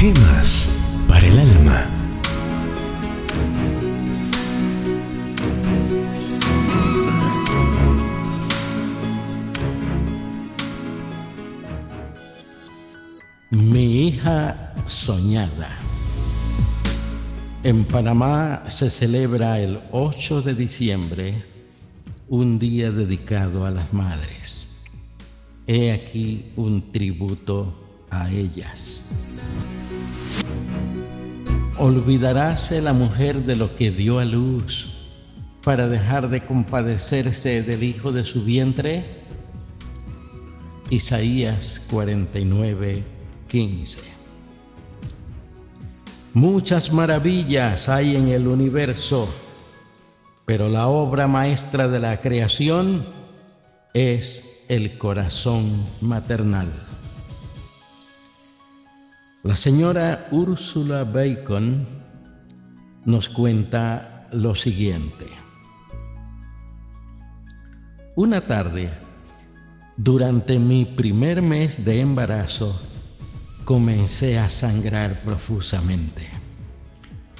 Paz para el alma. Mi hija soñada. En Panamá se celebra el 8 de diciembre un día dedicado a las madres. He aquí un tributo a ellas. ¿Olvidaráse la mujer de lo que dio a luz para dejar de compadecerse del hijo de su vientre? Isaías 49, 15. Muchas maravillas hay en el universo, pero la obra maestra de la creación es el corazón maternal. La señora Úrsula Bacon nos cuenta lo siguiente. Una tarde, durante mi primer mes de embarazo, comencé a sangrar profusamente.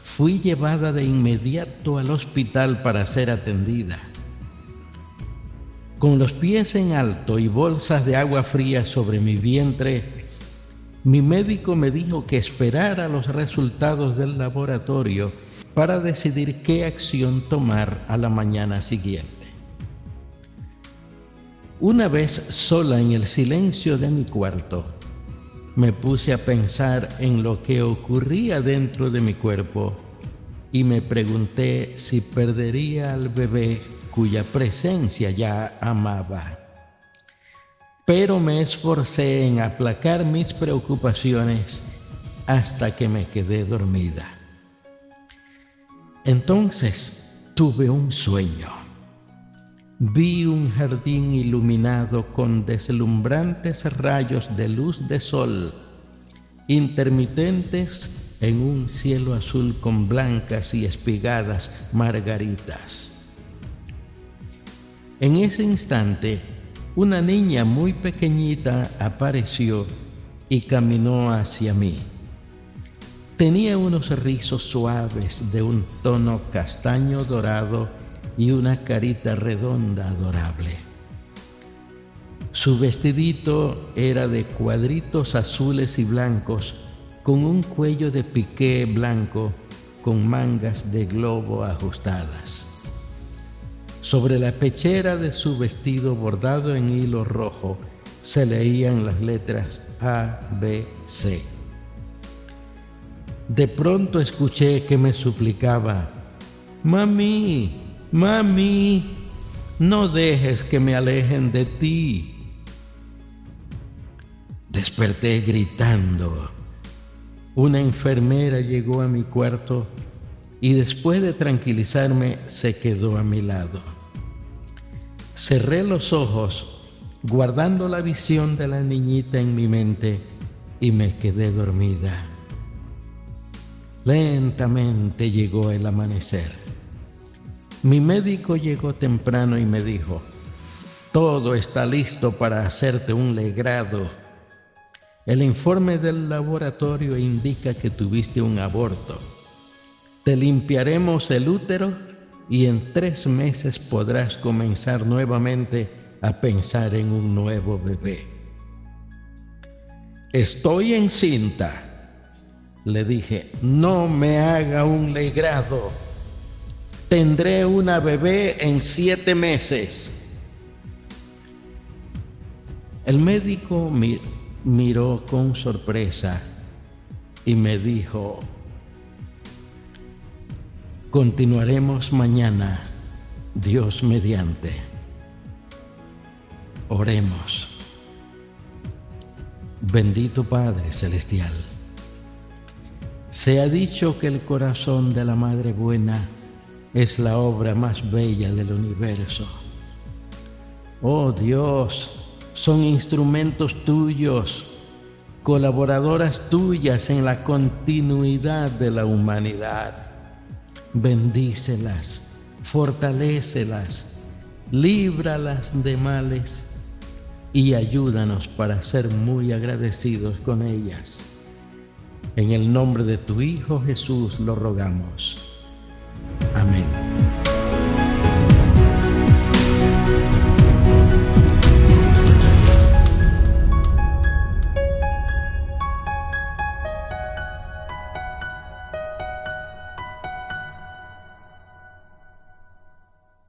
Fui llevada de inmediato al hospital para ser atendida. Con los pies en alto y bolsas de agua fría sobre mi vientre, mi médico me dijo que esperara los resultados del laboratorio para decidir qué acción tomar a la mañana siguiente. Una vez sola en el silencio de mi cuarto, me puse a pensar en lo que ocurría dentro de mi cuerpo y me pregunté si perdería al bebé cuya presencia ya amaba pero me esforcé en aplacar mis preocupaciones hasta que me quedé dormida. Entonces tuve un sueño. Vi un jardín iluminado con deslumbrantes rayos de luz de sol, intermitentes en un cielo azul con blancas y espigadas margaritas. En ese instante, una niña muy pequeñita apareció y caminó hacia mí. Tenía unos rizos suaves de un tono castaño dorado y una carita redonda adorable. Su vestidito era de cuadritos azules y blancos con un cuello de piqué blanco con mangas de globo ajustadas. Sobre la pechera de su vestido bordado en hilo rojo se leían las letras A, B, C. De pronto escuché que me suplicaba, Mami, mami, no dejes que me alejen de ti. Desperté gritando. Una enfermera llegó a mi cuarto y después de tranquilizarme se quedó a mi lado. Cerré los ojos guardando la visión de la niñita en mi mente y me quedé dormida. Lentamente llegó el amanecer. Mi médico llegó temprano y me dijo, todo está listo para hacerte un legrado. El informe del laboratorio indica que tuviste un aborto te limpiaremos el útero y en tres meses podrás comenzar nuevamente a pensar en un nuevo bebé. Estoy encinta, le dije, no me haga un legrado. Tendré una bebé en siete meses. El médico miró con sorpresa y me dijo, Continuaremos mañana, Dios mediante. Oremos. Bendito Padre Celestial, se ha dicho que el corazón de la Madre Buena es la obra más bella del universo. Oh Dios, son instrumentos tuyos, colaboradoras tuyas en la continuidad de la humanidad bendícelas, fortalécelas, líbralas de males y ayúdanos para ser muy agradecidos con ellas. En el nombre de tu Hijo Jesús lo rogamos. Amén.